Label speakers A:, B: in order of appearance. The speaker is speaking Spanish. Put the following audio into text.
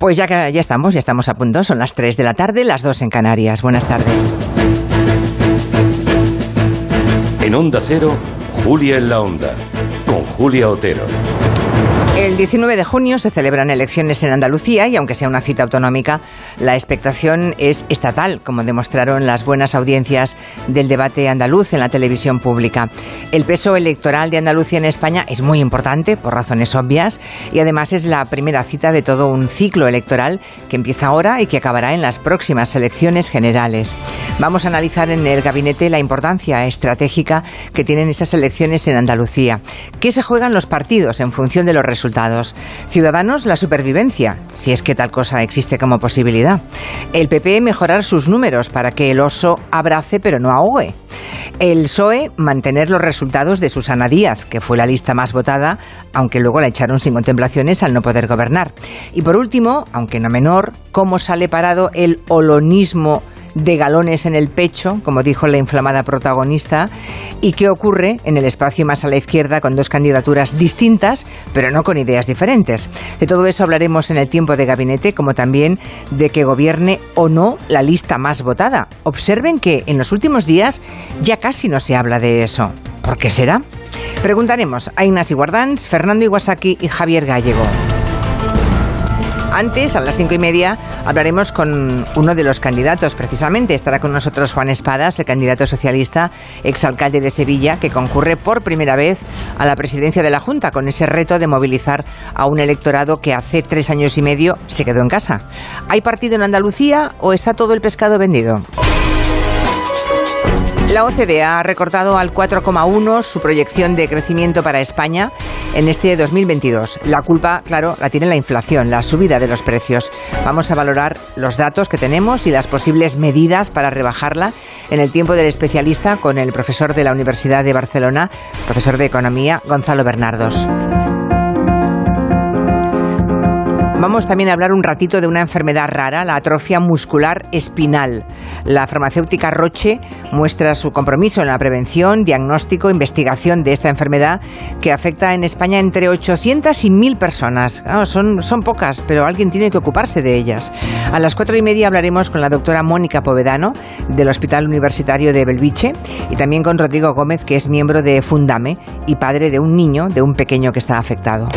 A: Pues ya, ya estamos, ya estamos a punto. Son las 3 de la tarde, las 2 en Canarias. Buenas tardes.
B: En Onda Cero, Julia en la Onda, con Julia Otero.
A: El 19 de junio se celebran elecciones en Andalucía y aunque sea una cita autonómica, la expectación es estatal, como demostraron las buenas audiencias del debate andaluz en la televisión pública. El peso electoral de Andalucía en España es muy importante por razones obvias y además es la primera cita de todo un ciclo electoral que empieza ahora y que acabará en las próximas elecciones generales. Vamos a analizar en el gabinete la importancia estratégica que tienen esas elecciones en Andalucía. ¿Qué se juegan los partidos en función de los resultados? Ciudadanos, la supervivencia, si es que tal cosa existe como posibilidad. El PP mejorar sus números para que el oso abrace pero no ahogue. El PSOE mantener los resultados de Susana Díaz, que fue la lista más votada, aunque luego la echaron sin contemplaciones al no poder gobernar. Y por último, aunque no menor, cómo sale parado el olonismo de galones en el pecho, como dijo la inflamada protagonista, y qué ocurre en el espacio más a la izquierda con dos candidaturas distintas, pero no con ideas diferentes. De todo eso hablaremos en el tiempo de gabinete, como también de que gobierne o no la lista más votada. Observen que en los últimos días ya casi no se habla de eso. ¿Por qué será? Preguntaremos a Ignacio Guardans, Fernando Iwasaki y Javier Gallego. Antes, a las cinco y media, hablaremos con uno de los candidatos. Precisamente estará con nosotros Juan Espadas, el candidato socialista, exalcalde de Sevilla, que concurre por primera vez a la presidencia de la Junta con ese reto de movilizar a un electorado que hace tres años y medio se quedó en casa. ¿Hay partido en Andalucía o está todo el pescado vendido? La OCDE ha recortado al 4,1 su proyección de crecimiento para España en este 2022. La culpa, claro, la tiene la inflación, la subida de los precios. Vamos a valorar los datos que tenemos y las posibles medidas para rebajarla en el tiempo del especialista con el profesor de la Universidad de Barcelona, profesor de Economía, Gonzalo Bernardos. Vamos también a hablar un ratito de una enfermedad rara, la atrofia muscular espinal. La farmacéutica Roche muestra su compromiso en la prevención, diagnóstico, investigación de esta enfermedad que afecta en España entre 800 y 1000 personas. son, son pocas, pero alguien tiene que ocuparse de ellas. A las cuatro y media hablaremos con la doctora Mónica Povedano del Hospital Universitario de Belviche y también con Rodrigo Gómez, que es miembro de Fundame y padre de un niño, de un pequeño que está afectado.